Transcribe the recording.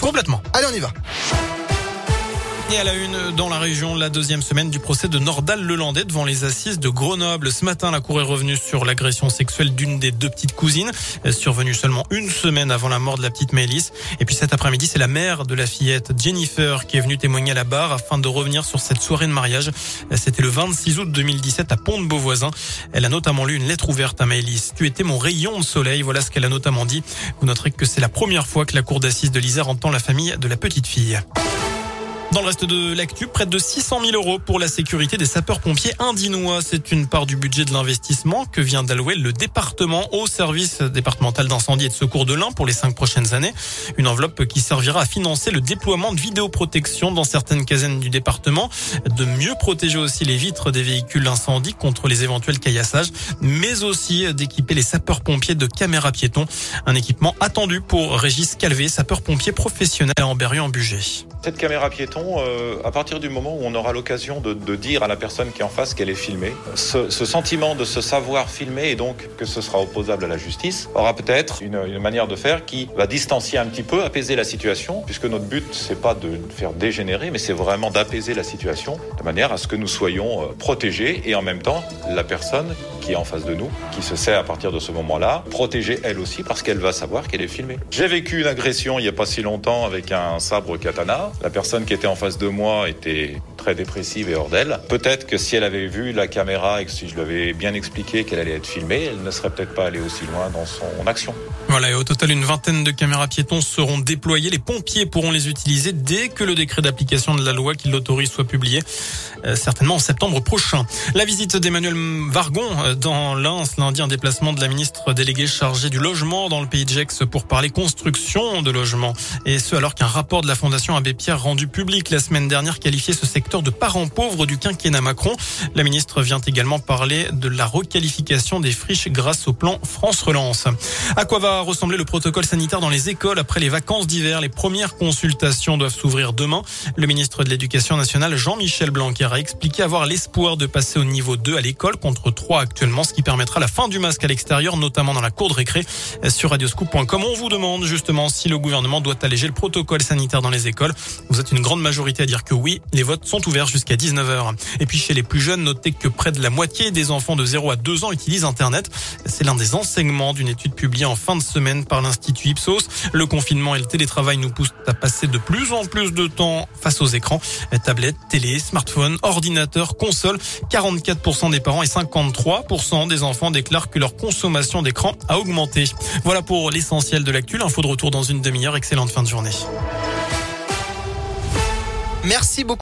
Complètement. Allez, on y va. Et à la une, dans la région, la deuxième semaine du procès de Nordal-Lelandais devant les assises de Grenoble. Ce matin, la Cour est revenue sur l'agression sexuelle d'une des deux petites cousines, survenue seulement une semaine avant la mort de la petite Maëlys. Et puis cet après-midi, c'est la mère de la fillette, Jennifer, qui est venue témoigner à la barre afin de revenir sur cette soirée de mariage. C'était le 26 août 2017 à Pont-de-Beauvoisin. Elle a notamment lu une lettre ouverte à Maëlys. Tu étais mon rayon de soleil. Voilà ce qu'elle a notamment dit. Vous noterez que c'est la première fois que la Cour d'assises de l'Isère entend la famille de la petite fille. Dans le reste de l'actu, près de 600 000 euros pour la sécurité des sapeurs-pompiers indinois. C'est une part du budget de l'investissement que vient d'allouer le département au service départemental d'incendie et de secours de l'Ain pour les cinq prochaines années. Une enveloppe qui servira à financer le déploiement de vidéoprotection dans certaines casernes du département, de mieux protéger aussi les vitres des véhicules d'incendie contre les éventuels caillassages, mais aussi d'équiper les sapeurs-pompiers de caméras piétons. Un équipement attendu pour Régis Calvé, sapeur-pompier professionnel à Amberieu-en-Bugey. Cette caméra piéton, euh, à partir du moment où on aura l'occasion de, dire à la personne qui est en face qu'elle est filmée, ce, sentiment de se savoir filmer et donc que ce sera opposable à la justice aura peut-être une, une, manière de faire qui va distancier un petit peu, apaiser la situation, puisque notre but c'est pas de faire dégénérer, mais c'est vraiment d'apaiser la situation de manière à ce que nous soyons euh, protégés et en même temps la personne qui est en face de nous, qui se sait à partir de ce moment-là, protégée elle aussi parce qu'elle va savoir qu'elle est filmée. J'ai vécu une agression il n'y a pas si longtemps avec un sabre katana. La personne qui était en face de moi était très dépressive et hors d'elle. Peut-être que si elle avait vu la caméra et que si je lui avais bien expliqué qu'elle allait être filmée, elle ne serait peut-être pas allée aussi loin dans son action. Voilà, et au total, une vingtaine de caméras piétons seront déployées. Les pompiers pourront les utiliser dès que le décret d'application de la loi qui l'autorise soit publié, euh, certainement en septembre prochain. La visite d'Emmanuel Vargon euh, dans l'Ain lundi, un déplacement de la ministre déléguée chargée du logement dans le pays de Gex pour parler construction de logements. Et ce, alors qu'un rapport de la Fondation Abbé Pierre rendu public la semaine dernière qualifiait ce secteur de parents pauvres du quinquennat Macron. La ministre vient également parler de la requalification des friches grâce au plan France Relance. À quoi va ressembler le protocole sanitaire dans les écoles après les vacances d'hiver Les premières consultations doivent s'ouvrir demain. Le ministre de l'Éducation nationale, Jean-Michel Blanquer, a expliqué avoir l'espoir de passer au niveau 2 à l'école contre 3 actuellement, ce qui permettra la fin du masque à l'extérieur, notamment dans la cour de récré. Sur radioscoop.com, on vous demande justement si le gouvernement doit alléger le protocole sanitaire dans les écoles. Vous êtes une grande majorité à dire que oui. Les votes sont ouvert jusqu'à 19h. Et puis chez les plus jeunes, notez que près de la moitié des enfants de 0 à 2 ans utilisent Internet. C'est l'un des enseignements d'une étude publiée en fin de semaine par l'Institut Ipsos. Le confinement et le télétravail nous poussent à passer de plus en plus de temps face aux écrans. Tablettes, télé, smartphone, ordinateur, console. 44% des parents et 53% des enfants déclarent que leur consommation d'écran a augmenté. Voilà pour l'essentiel de l'actu. L'info de retour dans une demi-heure. Excellente fin de journée. Merci beaucoup.